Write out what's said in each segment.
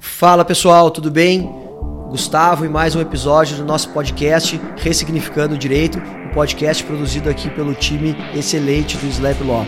Fala pessoal, tudo bem? Gustavo e mais um episódio do nosso podcast Ressignificando o Direito, um podcast produzido aqui pelo time excelente do Slap Law.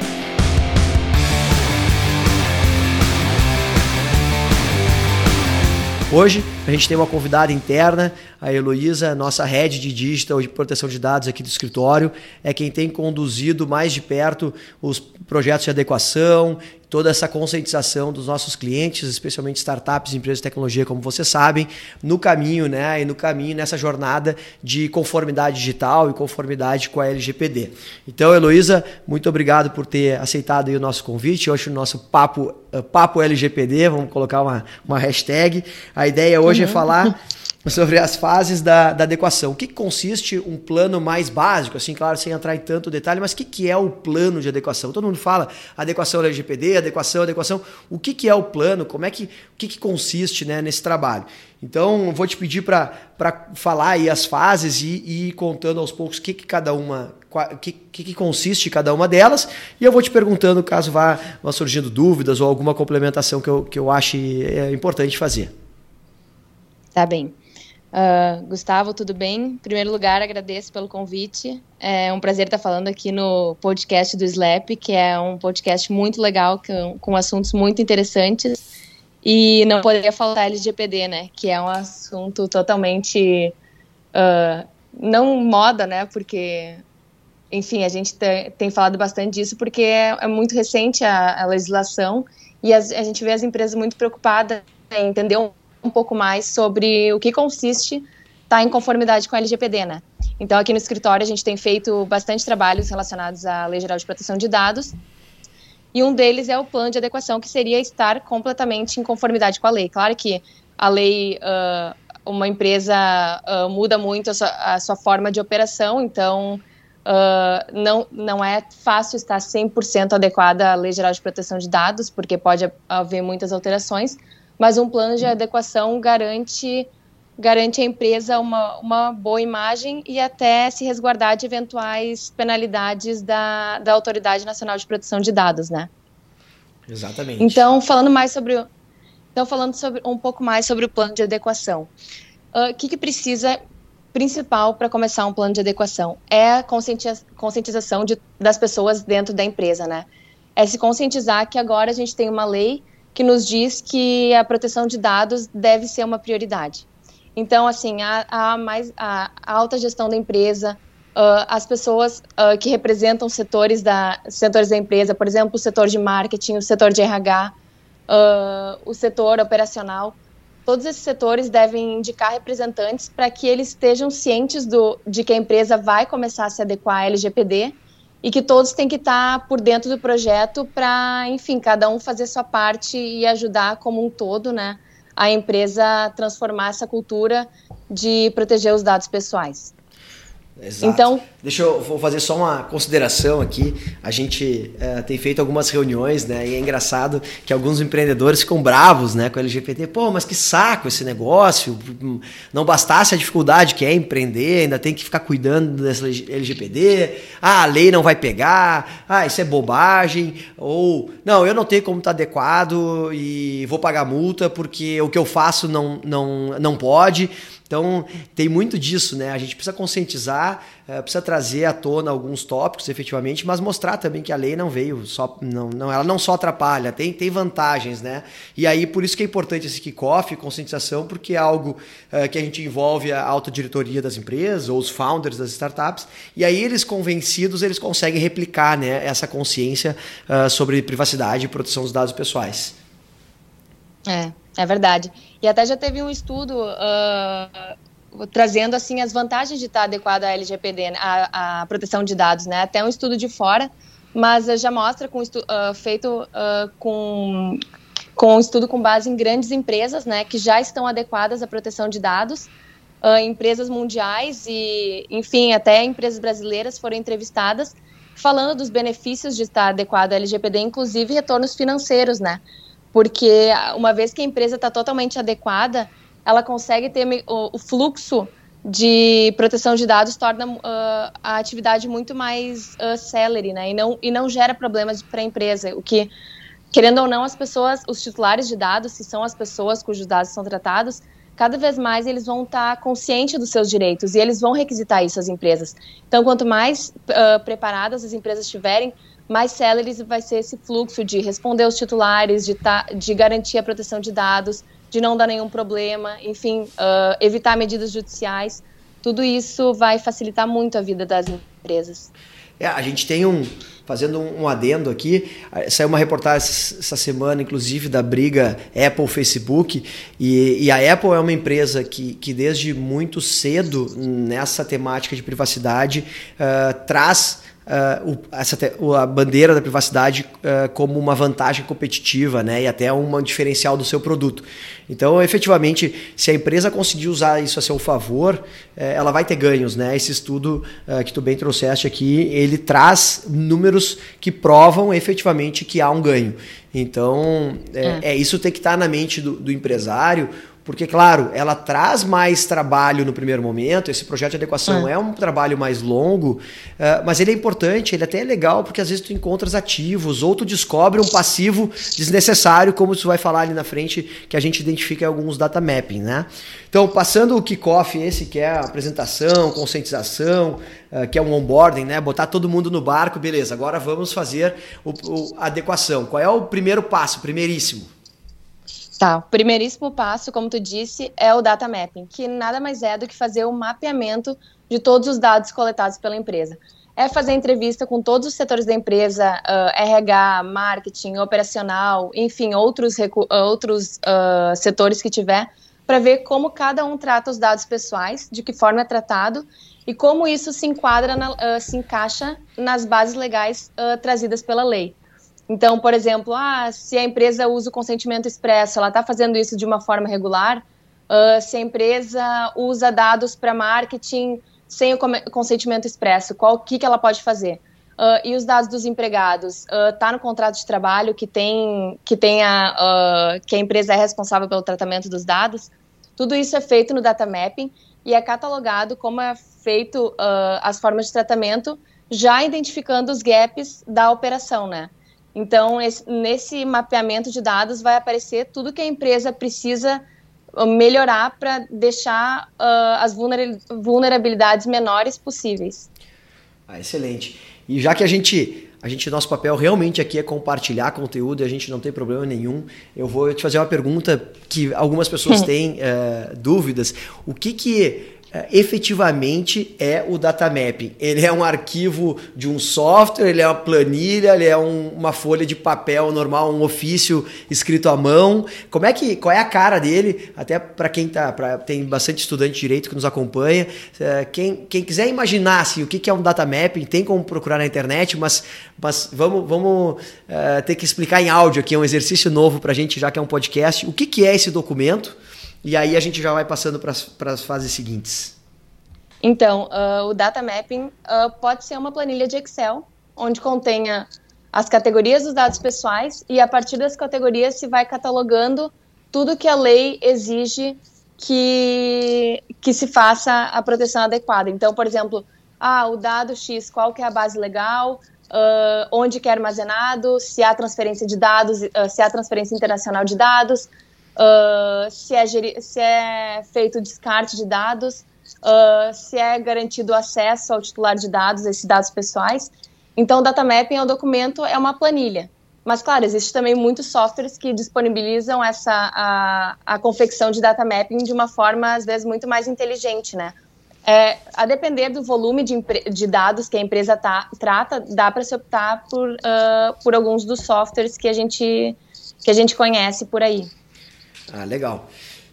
Hoje a gente tem uma convidada interna, a Heloísa, nossa head de digital de proteção de dados aqui do escritório, é quem tem conduzido mais de perto os projetos de adequação, toda essa conscientização dos nossos clientes, especialmente startups, empresas de tecnologia, como vocês sabem, no caminho, né, e no caminho nessa jornada de conformidade digital e conformidade com a LGPD. Então, Heloísa, muito obrigado por ter aceitado o nosso convite. Hoje o nosso papo, uh, papo LGPD, vamos colocar uma, uma hashtag. A ideia hoje é uhum. é falar sobre as fases da, da adequação. O que, consiste um plano mais básico, assim, claro, sem entrar em tanto detalhe, mas o que, que é o plano de adequação? Todo mundo fala adequação LGPD, adequação, adequação. O que, que é o plano? Como é que, o que, que consiste né, nesse trabalho? Então, vou te pedir para falar aí as fases e, e ir contando aos poucos o que, que cada uma, o que, que, consiste cada uma delas, e eu vou te perguntando caso vá, vá surgindo dúvidas ou alguma complementação que eu, que eu ache é importante fazer. Tá bem. Uh, Gustavo, tudo bem? Em primeiro lugar, agradeço pelo convite. É um prazer estar falando aqui no podcast do Slap, que é um podcast muito legal, com, com assuntos muito interessantes. E não poderia faltar LGPD, né? Que é um assunto totalmente. Uh, não moda, né? Porque, enfim, a gente tem, tem falado bastante disso, porque é, é muito recente a, a legislação e as, a gente vê as empresas muito preocupadas em entender um um pouco mais sobre o que consiste estar tá em conformidade com a LGPD, né? Então, aqui no escritório, a gente tem feito bastante trabalhos relacionados à Lei Geral de Proteção de Dados, e um deles é o plano de adequação, que seria estar completamente em conformidade com a lei. Claro que a lei, uh, uma empresa uh, muda muito a sua, a sua, forma de operação, então uh, não, não é fácil estar 100% adequada à Lei Geral de Proteção de Dados, porque pode haver muitas alterações, mas um plano de adequação garante garante à empresa uma, uma boa imagem e até se resguardar de eventuais penalidades da, da Autoridade Nacional de Proteção de Dados, né? Exatamente. Então, falando mais sobre então falando sobre um pouco mais sobre o plano de adequação. Ah, o uh, que, que precisa principal para começar um plano de adequação é a conscientização de, das pessoas dentro da empresa, né? É se conscientizar que agora a gente tem uma lei que nos diz que a proteção de dados deve ser uma prioridade. Então, assim, a, a mais, a, alta gestão da empresa, uh, as pessoas uh, que representam setores da, setores da empresa, por exemplo, o setor de marketing, o setor de RH, uh, o setor operacional, todos esses setores devem indicar representantes para que eles estejam cientes do, de que a empresa vai começar a se adequar à LGPD e que todos têm que estar tá por dentro do projeto para, enfim, cada um fazer sua parte e ajudar como um todo, né, a empresa transformar essa cultura de proteger os dados pessoais. Exato. Então, deixa eu vou fazer só uma consideração aqui. A gente é, tem feito algumas reuniões, né? E é engraçado que alguns empreendedores ficam bravos, né, com o LGBT. Pô, mas que saco esse negócio! Não bastasse a dificuldade que é empreender, ainda tem que ficar cuidando dessa LGPD. Ah, a lei não vai pegar. Ah, isso é bobagem. Ou não, eu não tenho como estar tá adequado e vou pagar multa porque o que eu faço não não não pode. Então, tem muito disso, né? A gente precisa conscientizar, uh, precisa trazer à tona alguns tópicos, efetivamente, mas mostrar também que a lei não veio só. Não, não, ela não só atrapalha, tem, tem vantagens, né? E aí, por isso que é importante esse kickoff, conscientização, porque é algo uh, que a gente envolve a autodiretoria das empresas, ou os founders das startups, e aí eles convencidos, eles conseguem replicar né, essa consciência uh, sobre privacidade e proteção dos dados pessoais. É, é verdade. E até já teve um estudo uh, trazendo assim as vantagens de estar adequado à LGPD, né, à, à, proteção de dados, né? Até um estudo de fora, mas já mostra com uh, feito uh, com com um estudo com base em grandes empresas, né, que já estão adequadas à proteção de dados. Empresas mundiais e, enfim, até empresas brasileiras foram entrevistadas falando dos benefícios de estar adequado à LGPD, inclusive retornos financeiros, né? Porque uma vez que a empresa está totalmente adequada, ela consegue ter o, o, fluxo de proteção de dados torna uh, a atividade muito mais uh, celery, né? E não, e não gera problemas para a empresa, o que querendo ou não, as pessoas, os titulares de dados, se são as pessoas cujos dados são tratados, cada vez mais eles vão estar conscientes dos seus direitos e eles vão requisitar isso às empresas. Então, quanto mais uh, preparadas as empresas estiverem, mais céleres vai ser esse fluxo de responder aos titulares, de, tá, de garantir a proteção de dados, de não dar nenhum problema, enfim, uh, evitar medidas judiciais. Tudo isso vai facilitar muito a vida das empresas. É, a gente tem um, fazendo um adendo aqui, saiu uma reportagem essa semana, inclusive, da briga Apple-Facebook, e, e, a Apple é uma empresa que, que desde muito cedo, nessa temática de privacidade, uh, traz uh, o, essa, a bandeira da privacidade uh, como uma vantagem competitiva né, e até um diferencial do seu produto. Então, efetivamente, se a empresa conseguir usar isso a seu favor, eh, ela vai ter ganhos. Né? Esse estudo uh, que tu bem trouxeste aqui, ele traz números que provam efetivamente que há um ganho. Então, é, é. é isso tem que estar na mente do, do empresário, porque, claro, ela traz mais trabalho no primeiro momento, esse projeto de adequação é, é um trabalho mais longo, uh, mas ele é importante, ele até é legal, porque às vezes tu encontras ativos, ou tu descobre um passivo desnecessário, como tu vai falar ali na frente, que a gente identifica em alguns data mapping, né? Então, passando o kickoff esse, que é a apresentação, conscientização, uh, que é um onboarding, né? Botar todo mundo no barco, beleza, agora vamos fazer o, o, a adequação. Qual é o primeiro passo, primeiríssimo? Tá, o primeiríssimo passo, como tu disse, é o data mapping, que nada mais é do que fazer o mapeamento de todos os dados coletados pela empresa. É fazer entrevista com todos os setores da empresa, uh, RH, marketing, operacional, enfim, outros, outros uh, setores que tiver, para ver como cada um trata os dados pessoais, de que forma é tratado e como isso se enquadra, na, uh, se encaixa nas bases legais trazidas pela lei. Então, por exemplo, ah, se a empresa usa o consentimento expresso, ela está fazendo isso de uma forma regular? Uh, se a empresa usa dados para marketing sem o consentimento expresso, qual que, que ela pode fazer? Uh, e os dados dos empregados está uh, no contrato de trabalho que tem que tem a, que a empresa é responsável pelo tratamento dos dados. Tudo isso é feito no data mapping e é catalogado como é feito as formas de tratamento, já identificando os gaps da operação, né? Então, esse, nesse mapeamento de dados vai aparecer tudo que a empresa precisa uh, melhorar para deixar uh, as vulnerabilidades menores possíveis. Ah, excelente. E já que a gente, a gente, nosso papel realmente aqui é compartilhar conteúdo e a gente não tem problema nenhum, eu vou te fazer uma pergunta que algumas pessoas têm uh, dúvidas. O que que efetivamente é o data mapping. Ele é um arquivo de um software, ele é uma planilha, ele é um, uma folha de papel normal, um ofício escrito à mão. Como é que, qual é a cara dele? Até para quem tá, pra, tem bastante estudante de direito que nos acompanha. É, quem, quem quiser imaginar assim, o que é um data mapping, tem como procurar na internet, mas, mas vamos, vamos uh, ter que explicar em áudio aqui, é um exercício novo para a gente, já que é um podcast. O que, que é esse documento? E aí a gente já vai passando para as fases seguintes. Então, uh, o data mapping uh, pode ser uma planilha de Excel, onde contenha as categorias dos dados pessoais e a partir das categorias se vai catalogando tudo que a lei exige que, que se faça a proteção adequada. Então, por exemplo, ah, o dado X, qual que é a base legal, uh, onde que é armazenado, se há transferência de dados, se há transferência internacional de dados, uh, se, é se é feito descarte de dados, uh, se é garantido acesso ao titular de dados, esses dados pessoais. Então, o data mapping é um documento, é uma planilha. Mas, claro, existe também muitos softwares que disponibilizam essa, a, a confecção de data mapping de uma forma, às vezes, muito mais inteligente, né? É, a depender do volume de, de, dados que a empresa tá, trata, dá para se optar por, uh, por alguns dos softwares que a gente, que a gente conhece por aí. Ah, legal.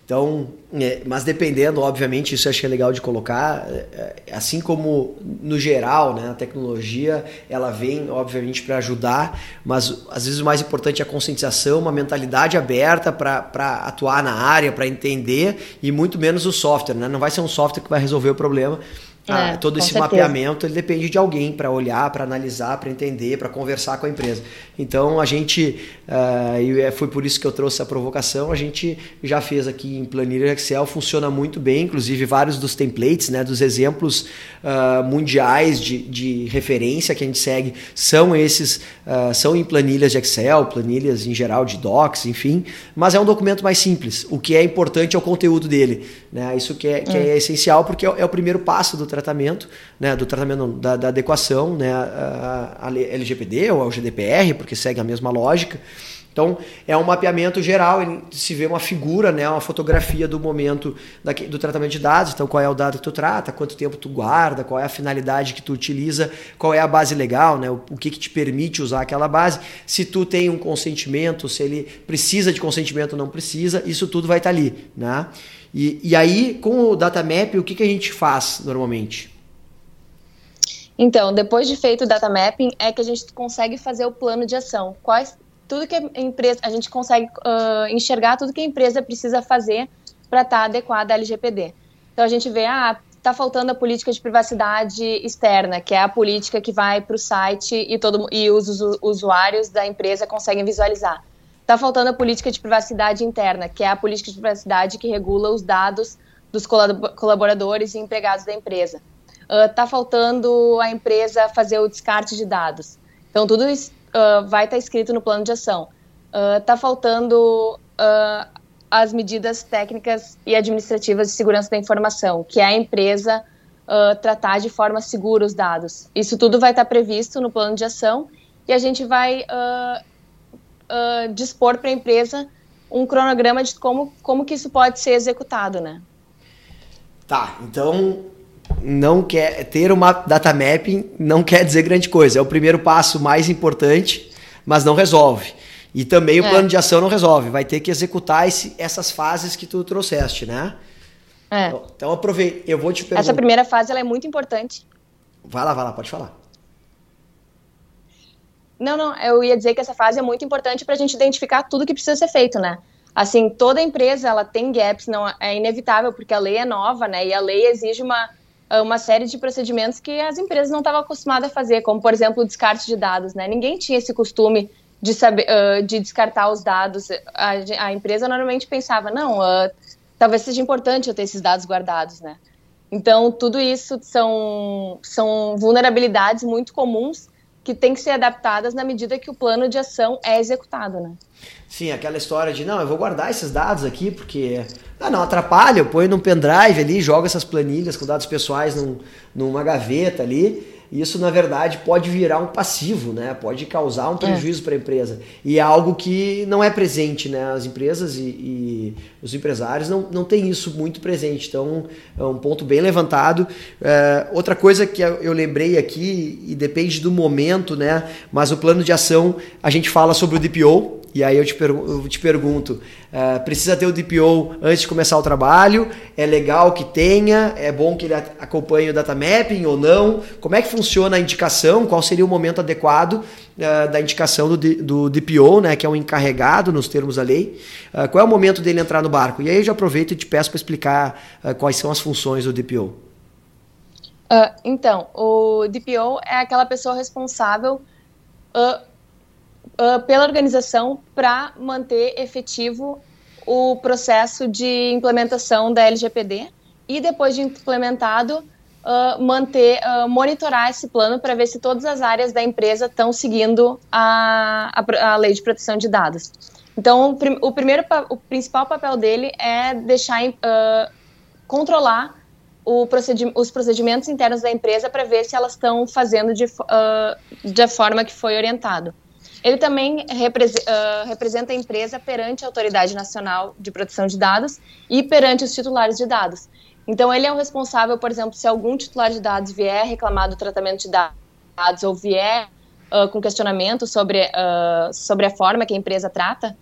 Então, é, mas dependendo, obviamente, isso eu acho que é legal de colocar, é, é, assim como no geral, né, a tecnologia ela vem, obviamente, para ajudar, mas às vezes o mais importante é a conscientização, uma mentalidade aberta para atuar na área, para entender, e muito menos o software. Né? Não vai ser um software que vai resolver o problema, ah, é, todo esse certeza. mapeamento ele depende de alguém para olhar, para analisar, para entender, para conversar com a empresa. Então a gente, uh, e foi por isso que eu trouxe a provocação, a gente já fez aqui em planilha Excel, funciona muito bem, inclusive vários dos templates, né, dos exemplos uh, mundiais de, de referência que a gente segue são esses, uh, são em planilhas de Excel, planilhas em geral de Docs, enfim, mas é um documento mais simples. O que é importante é o conteúdo dele. Né? Isso que é, que é. é essencial porque é, é o primeiro passo do tratamento, né, do tratamento da, da adequação, né, a, a LGPD ou ao GDPR, porque segue a mesma lógica. Então, é um mapeamento geral, se vê uma figura, né, uma fotografia do momento daqui, do tratamento de dados, então qual é o dado que tu trata, quanto tempo tu guarda, qual é a finalidade que tu utiliza, qual é a base legal, né, o, o que, que te permite usar aquela base, se tu tem um consentimento, se ele precisa de consentimento ou não precisa, isso tudo vai estar ali. Né? E, e aí, com o data map, o que, que a gente faz normalmente? Então, depois de feito o data mapping, é que a gente consegue fazer o plano de ação. Quais, tudo que a empresa, a gente consegue uh, enxergar tudo que a empresa precisa fazer para estar tá adequada à LGPD. Então a gente vê, ah, está faltando a política de privacidade externa, que é a política que vai para o site e, todo, e os usuários da empresa conseguem visualizar. Está faltando a política de privacidade interna, que é a política de privacidade que regula os dados dos colaboradores e empregados da empresa. Uh, faltando a empresa fazer o descarte de dados. Então, tudo isso uh, vai estar tá escrito no plano de ação. Está uh, faltando as medidas técnicas e administrativas de segurança da informação, que é a empresa tratar de forma segura os dados. Isso tudo vai estar tá previsto no plano de ação e a gente vai uh, dispor para a empresa um cronograma de como, como que isso pode ser executado, né? Tá, então não quer ter uma data mapping não quer dizer grande coisa. É o primeiro passo mais importante, mas não resolve. E também o é. plano de ação não resolve. Vai ter que executar esse, essas fases que tu trouxeste, né? É. Então, então aproveita. Eu vou te perguntar. Essa primeira fase ela é muito importante. Vai lá, vai lá, pode falar. Não, não, eu ia dizer que essa fase é muito importante para a gente identificar tudo que precisa ser feito, né? Assim, toda empresa ela tem gaps, não é inevitável porque a lei é nova, né? E a lei exige uma uma série de procedimentos que as empresas não estavam acostumadas a fazer, como por exemplo o descarte de dados, né? Ninguém tinha esse costume de saber, uh, de descartar os dados. A, a, empresa normalmente pensava, não, uh, talvez seja importante eu ter esses dados guardados, né? Então tudo isso são são vulnerabilidades muito comuns que têm que ser adaptadas na medida que o plano de ação é executado, né? Sim, aquela história de não, eu vou guardar esses dados aqui porque ah, não atrapalha, eu ponho num pendrive ali, jogo essas planilhas com dados pessoais num, numa gaveta ali isso na verdade pode virar um passivo, né? Pode causar um prejuízo é. para a empresa. E é algo que não é presente, né? As empresas e, e, os empresários não, não têm isso muito presente. Então é um ponto bem levantado. É, outra coisa que eu lembrei aqui, e depende do momento, né? Mas o plano de ação, a gente fala sobre o DPO, e aí eu te, eu te pergunto, uh, precisa ter o DPO antes de começar o trabalho? É legal que tenha? É bom que ele acompanhe o data mapping ou não? Como é que funciona a indicação? Qual seria o momento adequado uh, da indicação do, do DPO, né, que é um encarregado nos termos da lei? Uh, qual é o momento dele entrar no barco? E aí eu já aproveito e te peço para explicar quais são as funções do DPO. então, o DPO é aquela pessoa responsável uh, pela organização para manter efetivo o processo de implementação da LGPD e depois de implementado uh, manter uh, monitorar esse plano para ver se todas as áreas da empresa estão seguindo a, a, a, lei de proteção de dados. Então, o, primeiro o principal papel dele é deixar uh, controlar procedi os procedimentos internos da empresa para ver se elas estão fazendo de, de forma que foi orientado. Ele também uh, representa a empresa perante a Autoridade Nacional de Proteção de Dados e perante os titulares de dados. Então, ele é o responsável, por exemplo, se algum titular de dados vier reclamar do tratamento de dados ou vier uh, com questionamento sobre, uh, sobre a forma que a empresa trata,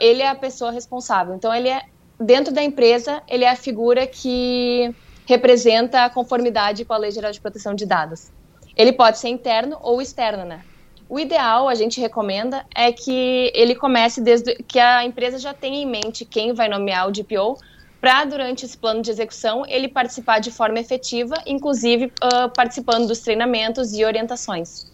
ele é a pessoa responsável. Então, ele é, dentro da empresa, ele é a figura que representa a conformidade com a Lei Geral de Proteção de Dados. Ele pode ser interno ou externo, né? O ideal, a gente recomenda, é que ele comece desde que a empresa já tenha em mente quem vai nomear o DPO, para durante esse plano de execução ele participar de forma efetiva, inclusive uh, participando dos treinamentos e orientações.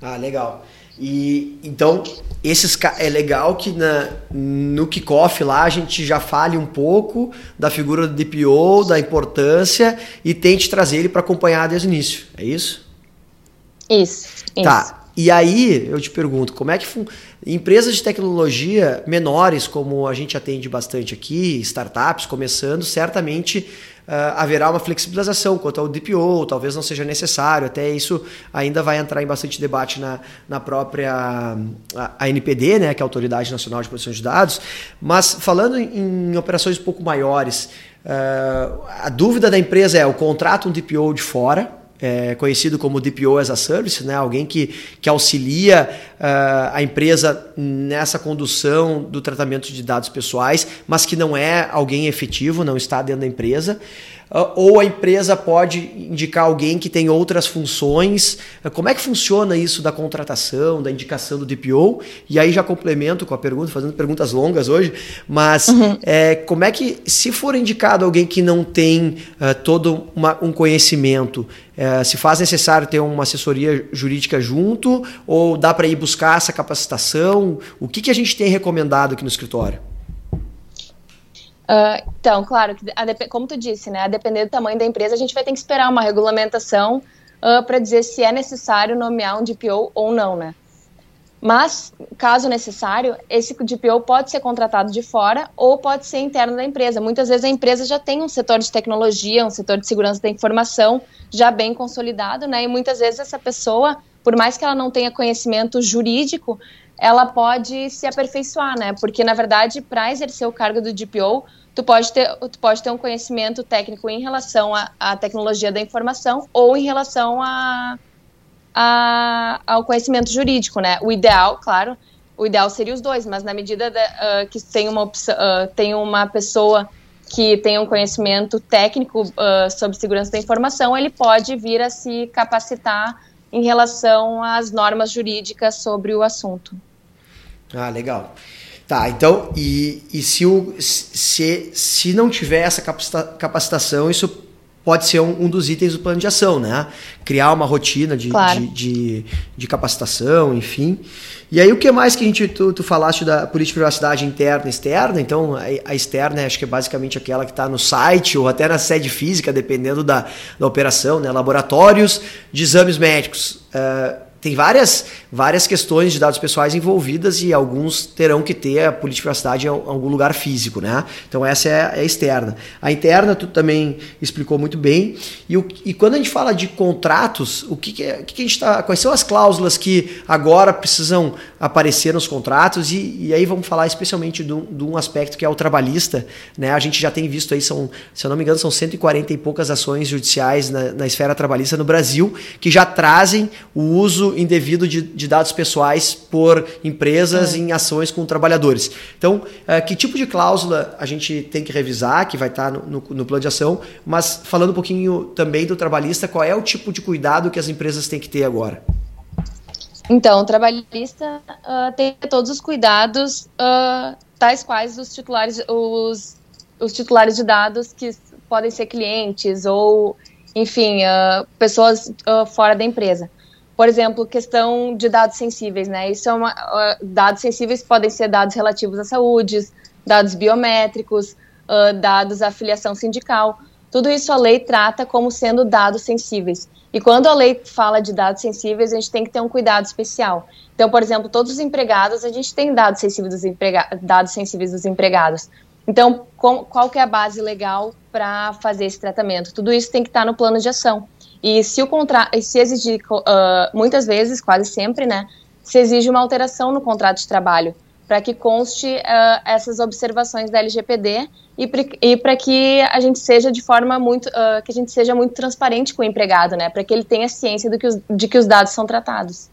Ah, legal. E então esses é legal que na, no kickoff lá a gente já fale um pouco da figura do DPO, da importância e tente trazer ele para acompanhar desde o início. É isso? Isso. Tá. Isso. E aí eu te pergunto, como é que fun... empresas de tecnologia menores, como a gente atende bastante aqui, startups começando, certamente uh, haverá uma flexibilização quanto ao DPO, talvez não seja necessário, até isso ainda vai entrar em bastante debate na, na própria a, a NPD, né, que é a Autoridade Nacional de Proteção de Dados, mas falando em, em operações um pouco maiores, uh, a dúvida da empresa é o contrato um DPO de fora, é, conhecido como DPO as a Service, né? alguém que, que auxilia uh, a empresa nessa condução do tratamento de dados pessoais, mas que não é alguém efetivo, não está dentro da empresa. Ah, ou a empresa pode indicar alguém que tem outras funções. Ah, como é que funciona isso da contratação, da indicação do DPO? E aí já complemento com a pergunta, fazendo perguntas longas hoje, mas uhum. é, como é que, se for indicado alguém que não tem uh, todo uma, um conhecimento, uh, se faz necessário ter uma assessoria jurídica junto ou dá para ir buscar essa capacitação? O que, que a gente tem recomendado aqui no escritório? Uh, então, claro, como tu disse, né, a depender do tamanho da empresa, a gente vai ter que esperar uma regulamentação uh, para dizer se é necessário nomear um DPO ou não, né? Mas, caso necessário, esse DPO pode ser contratado de fora ou pode ser interno da empresa. Muitas vezes a empresa já tem um setor de tecnologia, um setor de segurança da informação já bem consolidado, né? E muitas vezes essa pessoa, por mais que ela não tenha conhecimento jurídico, ela pode se aperfeiçoar, né? Porque, na verdade, para exercer o cargo do DPO, tu pode ter, tu pode ter um conhecimento técnico em relação à tecnologia da informação ou em relação a, a, ao conhecimento jurídico, né? O ideal, claro, o ideal seria os dois, mas na medida de, uh, que tem uma, uh, tem uma pessoa que tem um conhecimento técnico uh, sobre segurança da informação, ele pode vir a se capacitar em relação às normas jurídicas sobre o assunto. Ah, legal. Tá, então, e, e se, o, se, se não tiver essa capacitação, isso pode ser um, um, dos itens do plano de ação, né? Criar uma rotina de, claro. de, de, de, capacitação, enfim. E aí, o que mais que a gente, tu, tu falaste da política de privacidade interna e externa? Então, a, a externa acho que é basicamente aquela que está no site ou até na sede física, dependendo da, da operação, né? Laboratórios de exames médicos. Uh, tem várias, várias questões de dados pessoais envolvidas e alguns terão que ter a política de privacidade em algum lugar físico, né? Então essa é a externa. A interna tu também explicou muito bem. E, o, e quando a gente fala de contratos, o que, que, é, que, a gente está? Quais são as cláusulas que agora precisam aparecer nos contratos? E, e aí vamos falar especialmente de um, aspecto que é o trabalhista, né? A gente já tem visto aí são, se eu não me engano, são 140 e poucas ações judiciais na, na esfera trabalhista no Brasil que já trazem o uso indevido de, de dados pessoais por empresas é. em ações com trabalhadores. Então, uh, que tipo de cláusula a gente tem que revisar, que vai estar no, no, no, plano de ação, mas falando um pouquinho também do trabalhista, qual é o tipo de cuidado que as empresas têm que ter agora? Então, o trabalhista uh, tem todos os cuidados, uh, tais quais os titulares, os, os titulares de dados que podem ser clientes ou, enfim, pessoas fora da empresa. Por exemplo, questão de dados sensíveis, né? Isso é uma, uh, dados sensíveis podem ser dados relativos à saúde, dados biométricos, uh, dados à filiação sindical. Tudo isso a lei trata como sendo dados sensíveis. E quando a lei fala de dados sensíveis, a gente tem que ter um cuidado especial. Então, por exemplo, todos os empregados, a gente tem dados sensíveis dos, emprega dados sensíveis dos empregados. Então, com, qual que é a base legal para fazer esse tratamento? Tudo isso tem que estar no plano de ação. E se o contrato, se exigir, uh, muitas vezes, quase sempre, né, se exige uma alteração no contrato de trabalho para que conste uh, essas observações da LGPD e para que a gente seja de forma muito uh, que a gente seja muito transparente com o empregado, né, para que ele tenha ciência do que os, de que os dados são tratados.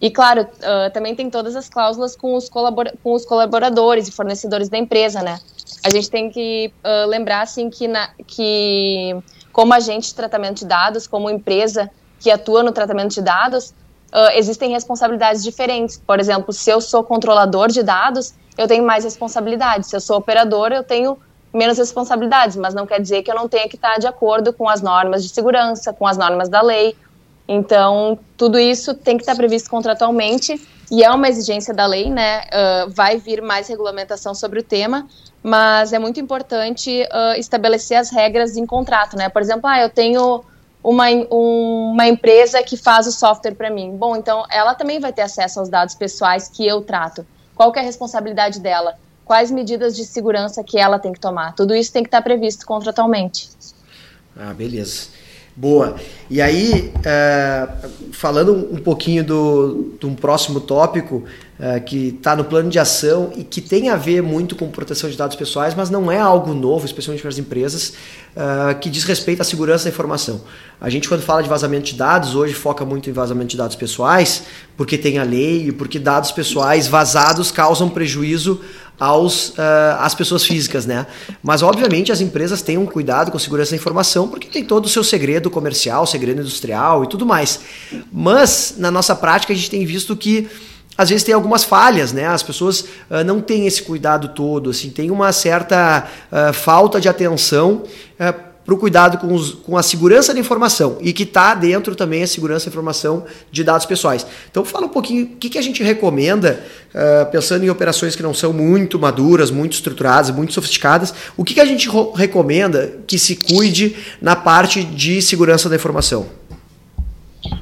E claro, uh, também tem todas as cláusulas com os, com os colaboradores e fornecedores da empresa, né? A gente tem que lembrar assim que, na, que como agente de tratamento de dados, como empresa que atua no tratamento de dados, uh, existem responsabilidades diferentes. Por exemplo, se eu sou controlador de dados, eu tenho mais responsabilidades. Se eu sou operador, eu tenho menos responsabilidades, mas não quer dizer que eu não tenha que estar de acordo com as normas de segurança, com as normas da lei. Então, tudo isso tem que estar previsto contratualmente e é uma exigência da lei, né? Uh, vai vir mais regulamentação sobre o tema, mas é muito importante uh, estabelecer as regras em contrato, né? Por exemplo, ah, eu tenho uma, uma empresa que faz o software para mim. Bom, então ela também vai ter acesso aos dados pessoais que eu trato. Qual é a responsabilidade dela? quais medidas de segurança que ela tem que tomar. Tudo isso tem que estar previsto contratualmente. Ah, beleza. Boa. E aí, é, falando um pouquinho do, de um próximo tópico é, que está no plano de ação e que tem a ver muito com proteção de dados pessoais, mas não é algo novo, especialmente para as empresas, é, que diz respeito à segurança da informação. A gente, quando fala de vazamento de dados, hoje foca muito em vazamento de dados pessoais, porque tem a lei e porque dados pessoais vazados causam prejuízo aos, uh, às pessoas físicas, né? Mas, obviamente, as empresas têm um cuidado com a segurança da informação porque tem todo o seu segredo comercial, segredo industrial e tudo mais. Mas, na nossa prática, a gente tem visto que às vezes tem algumas falhas, né? As pessoas uh, não têm esse cuidado todo, assim, tem uma certa uh, falta de atenção uh, para o cuidado com, os, com, a segurança da informação e que está dentro também a segurança da informação de dados pessoais. Então fala um pouquinho o que, que a gente recomenda, uh, pensando em operações que não são muito maduras, muito estruturadas, muito sofisticadas, o que, que a gente recomenda que se cuide na parte de segurança da informação?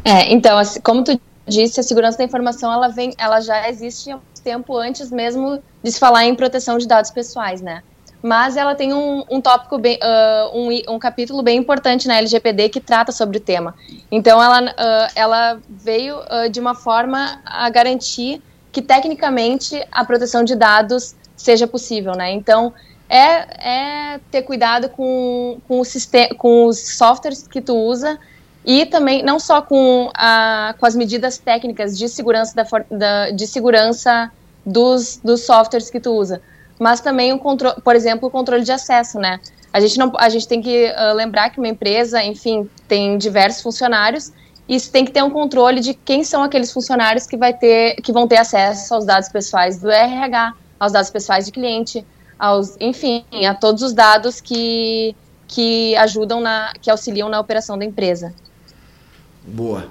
É, então, como tu disse, a segurança da informação ela vem, ela já existe há um tempo antes mesmo de se falar em proteção de dados pessoais, né? Mas ela tem um, um tópico bem, uh, um, um, capítulo bem importante na LGPD que trata sobre o tema. Então ela, uh, ela veio uh, de uma forma a garantir que tecnicamente a proteção de dados seja possível, né? Então é, é ter cuidado com, com, o sistema, com os softwares que tu usa e também não só com, a, com as medidas técnicas de segurança da, da de segurança dos, dos softwares que tu usa, mas também o controle, por exemplo, o controle de acesso, né? A gente não, a gente tem que uh, lembrar que uma empresa, enfim, tem diversos funcionários e tem que ter um controle de quem são aqueles funcionários que vai ter, que vão ter acesso aos dados pessoais do RH, aos dados pessoais de cliente, aos, enfim, a todos os dados que que ajudam na, que auxiliam na operação da empresa. Boa.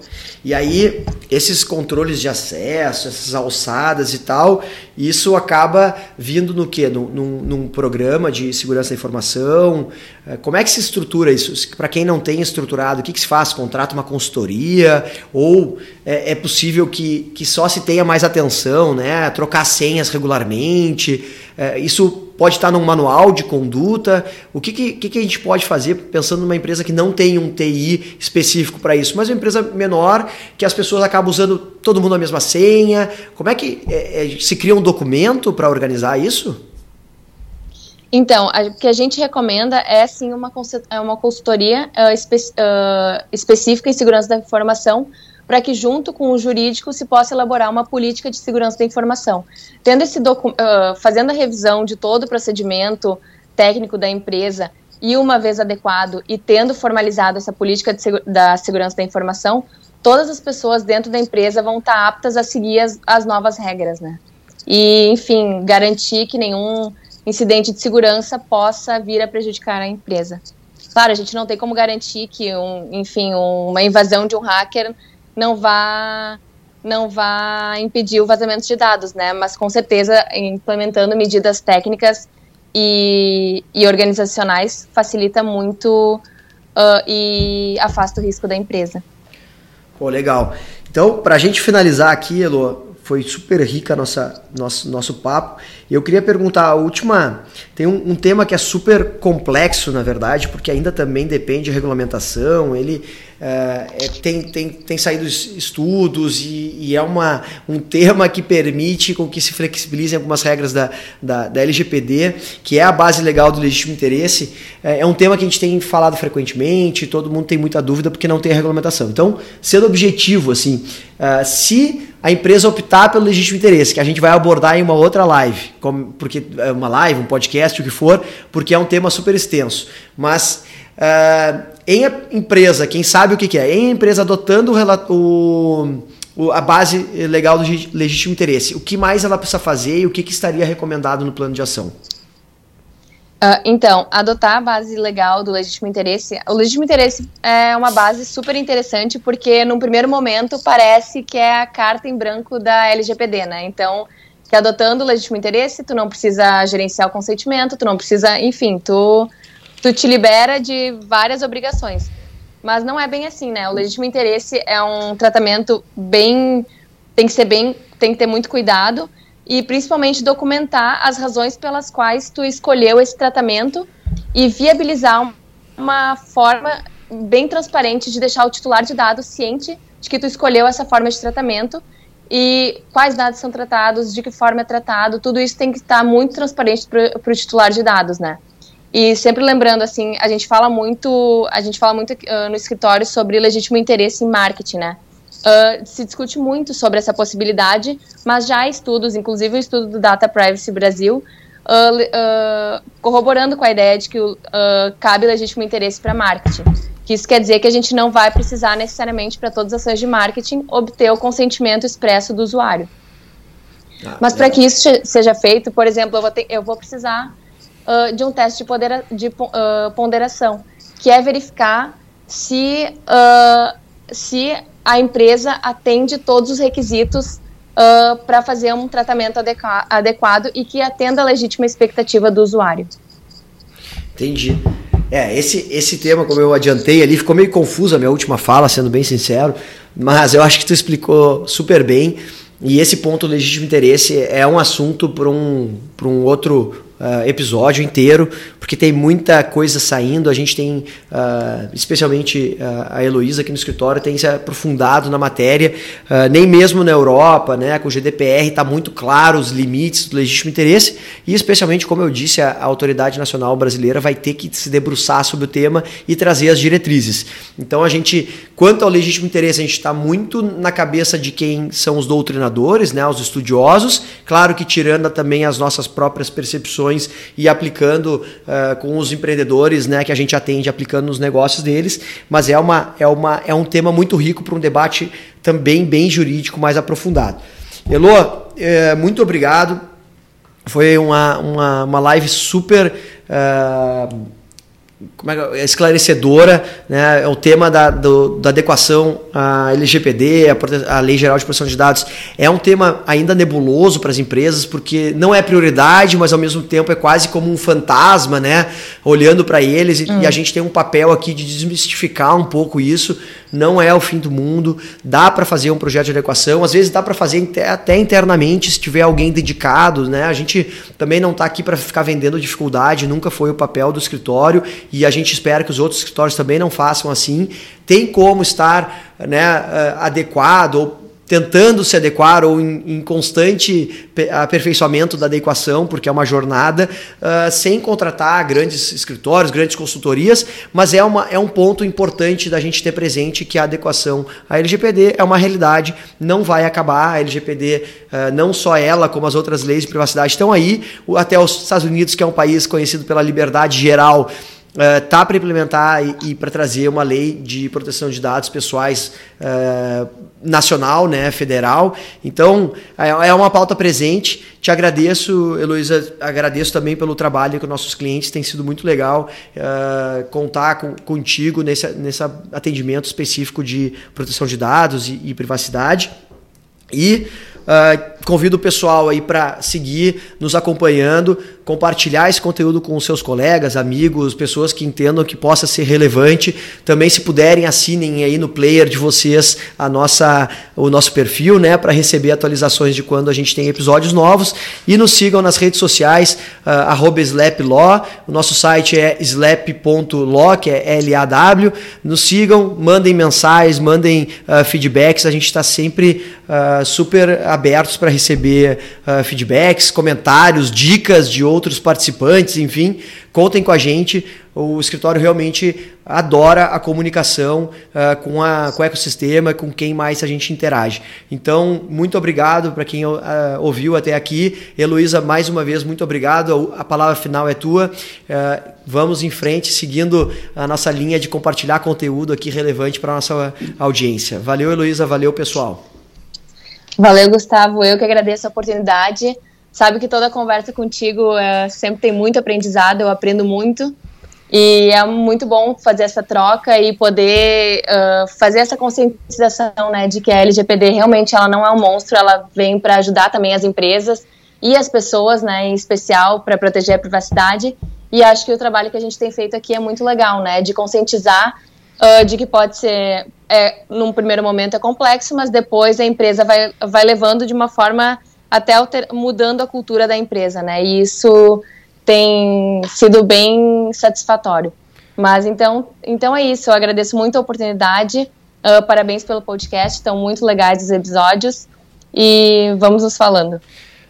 E aí, esses controles de acesso, essas alçadas e tal, isso acaba vindo no quê? Num, num, num programa de segurança da informação? É, como é que se estrutura isso? Para quem não tem estruturado, o que, que, se faz? Contrata uma consultoria? Ou é, é, possível que, que só se tenha mais atenção, né? Trocar senhas regularmente? É, isso pode estar num manual de conduta? O que, que, que a gente pode fazer pensando numa empresa que não tem um TI específico para isso, mas uma empresa menor que as pessoas acabam usando todo mundo a mesma senha? Como é que é, é, se cria um documento para organizar isso? Então, o que a gente recomenda é sim uma, é uma consultoria uh, espe uh, específica em segurança da informação para que, junto com o jurídico, se possa elaborar uma política de segurança da informação. Tendo esse uh, fazendo a revisão de todo o procedimento técnico da empresa e, uma vez adequado, e tendo formalizado essa política segu da segurança da informação, todas as pessoas dentro da empresa vão estar aptas a seguir as, as novas regras, né? E, enfim, garantir que nenhum incidente de segurança possa vir a prejudicar a empresa. Claro, a gente não tem como garantir que, um, enfim, uma invasão de um hacker não vá não vá impedir o vazamento de dados, né? Mas com certeza implementando medidas técnicas e, e organizacionais facilita muito uh, e afasta o risco da empresa. Pô, legal. Então, para a gente finalizar aqui, Elo, foi super rica nossa nosso nosso papo. Eu queria perguntar a última, tem um, um, tema que é super complexo na verdade, porque ainda também depende de regulamentação. Ele é, é, tem, tem, tem saído estudos e, e, é uma, um tema que permite com que se flexibilizem algumas regras da, da, da LGPD, que é a base legal do legítimo interesse. É, é, um tema que a gente tem falado frequentemente, todo mundo tem muita dúvida porque não tem a regulamentação. Então, sendo objetivo, assim, uh, se a empresa optar pelo legítimo interesse, que a gente vai abordar em uma outra live, porque é uma live, um podcast, o que for, porque é um tema super extenso. Mas uh, em empresa, quem sabe o que, que é, em empresa adotando o, o, a base legal do legítimo interesse, o que mais ela precisa fazer e o que, que estaria recomendado no plano de ação? Uh, então, adotar a base legal do legítimo interesse. O legítimo interesse é uma base super interessante porque, num primeiro momento, parece que é a carta em branco da LGPD, né? Então, que adotando o legítimo interesse, tu não precisa gerenciar o consentimento, tu não precisa, enfim, tu, tu te libera de várias obrigações. Mas não é bem assim, né? O legítimo interesse é um tratamento bem. tem que ser bem. tem que ter muito cuidado e principalmente documentar as razões pelas quais tu escolheu esse tratamento e viabilizar uma forma bem transparente de deixar o titular de dados ciente de que tu escolheu essa forma de tratamento e quais dados são tratados, de que forma é tratado, tudo isso tem que estar muito transparente para o titular de dados, né? E sempre lembrando, assim, a gente fala muito, a gente fala muito uh, no escritório sobre legítimo interesse em marketing, né? Uh, se discute muito sobre essa possibilidade, mas já há estudos, inclusive o estudo do Data Privacy Brasil, uh, corroborando com a ideia de que cabe legítimo interesse para marketing. Que isso quer dizer que a gente não vai precisar necessariamente para todas as ações de marketing obter o consentimento expresso do usuário. Ah, mas para que isso seja feito, por exemplo, eu vou, ter, eu vou precisar de um teste de, pondera, de ponderação, que é verificar se, se a empresa atende todos os requisitos uh, para fazer um tratamento adequado e que atenda a legítima expectativa do usuário. Entendi. É, esse, esse tema, como eu adiantei ali, ficou meio confuso a minha última fala, sendo bem sincero, mas eu acho que tu explicou super bem. E esse ponto legítimo interesse é um assunto para um, um outro uh, episódio inteiro, porque tem muita coisa saindo. A gente tem, uh, especialmente uh, a Heloísa aqui no escritório, tem se aprofundado na matéria. nem mesmo na Europa, né, com o GDPR, está muito claro os limites do legítimo interesse. E, especialmente, como eu disse, a, a Autoridade Nacional Brasileira vai ter que se debruçar sobre o tema e trazer as diretrizes. Então, a gente, quanto ao legítimo interesse, a gente está muito na cabeça de quem são os doutrinadores, né, os estudiosos. Claro que tirando também as nossas próprias percepções e aplicando uh, com os empreendedores né, que a gente atende, aplicando nos negócios deles. Mas é, uma, é, uma, é um tema muito rico para um debate também bem jurídico, mais aprofundado. Elô, é, muito obrigado. Foi uma, uma, uma live super. Uh, é, é, esclarecedora, né? É o tema da, do, da adequação à LGPD, a, a, Lei Geral de Proteção de Dados, é um tema ainda nebuloso para as empresas, porque não é prioridade, mas ao mesmo tempo é quase como um fantasma, né? Olhando para eles, hum. e a gente tem um papel aqui de desmistificar um pouco isso. Não é o fim do mundo, dá para fazer um projeto de adequação, às vezes dá para fazer até internamente, se tiver alguém dedicado, né? A gente também não está aqui para ficar vendendo dificuldade, nunca foi o papel do escritório e a gente espera que os outros escritórios também não façam assim. Tem como estar né, eh, adequado ou tentando se adequar ou em, em, constante aperfeiçoamento da adequação, porque é uma jornada, uh, sem contratar grandes escritórios, grandes consultorias, mas é, uma, é um ponto importante da gente ter presente que a adequação à LGPD é uma realidade, não vai acabar. A LGPD, uh, ah, não só ela, como as outras leis de privacidade estão aí, até os Estados Unidos, que é um país conhecido pela liberdade geral uh, tá para implementar e, e para trazer uma lei de proteção de dados pessoais uh, nacional, né, federal. Então, é, é uma pauta presente. Te agradeço, Heloísa, agradeço também pelo trabalho com nossos clientes. Tem sido muito legal uh, contar com, contigo nesse, nesse atendimento específico de proteção de dados e, e privacidade. E uh, convido o pessoal aí para seguir nos acompanhando compartilhar esse conteúdo com seus colegas, amigos, pessoas que entendam que possa ser relevante. Também, se puderem, assinem aí no player de vocês a nossa, o nosso perfil, né, para receber atualizações de quando a gente tem episódios novos. E nos sigam nas redes sociais, uh, @slaplaw. O nosso site é slap.law, que é L-A-W. Nos sigam, mandem mensagens, mandem uh, feedbacks. A gente está sempre uh, super abertos para receber uh, feedbacks, comentários, dicas de outros participantes, enfim, contem com a gente. O escritório realmente adora a comunicação uh, com, a, com o ecossistema, com quem mais a gente interage. Então, muito obrigado para quem uh, ouviu até aqui. Heloísa, mais uma vez, muito obrigado. A palavra final é tua. Uh, vamos em frente, seguindo a nossa linha de compartilhar conteúdo aqui relevante para a nossa audiência. Valeu, Heloísa. Valeu, pessoal. Valeu, Gustavo. Eu que agradeço a oportunidade sabe que toda conversa contigo é, sempre tem muito aprendizado, eu aprendo muito. E é muito bom fazer essa troca e poder uh, fazer essa conscientização, né, de que a LGPD realmente ela não é um monstro, ela vem para ajudar também as empresas e as pessoas, né, em especial para proteger a privacidade. E acho que o trabalho que a gente tem feito aqui é muito legal, né, de conscientizar uh, de que pode ser, é, num primeiro momento é complexo, mas depois a empresa vai, vai levando de uma forma até alter, mudando a cultura da empresa, né, e isso tem sido bem satisfatório. Mas então, então é isso. Eu agradeço muito a oportunidade. Uh, parabéns pelo podcast. Estão muito legais os episódios. E vamos nos falando.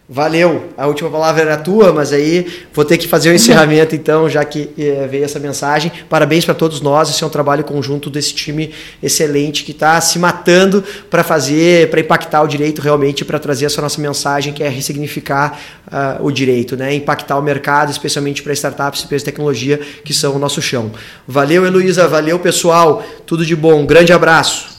Valeu, a última palavra era tua, mas aí vou ter que fazer o encerramento então, já que é, veio essa mensagem. Parabéns para todos nós, esse é um trabalho conjunto desse time excelente que está se matando para fazer, para impactar o direito realmente, para trazer essa nossa mensagem que é ressignificar uh, o direito, né? impactar o mercado, especialmente para startups e empresas de tecnologia que são o nosso chão. Valeu, Heloísa, valeu pessoal, tudo de bom, um grande abraço.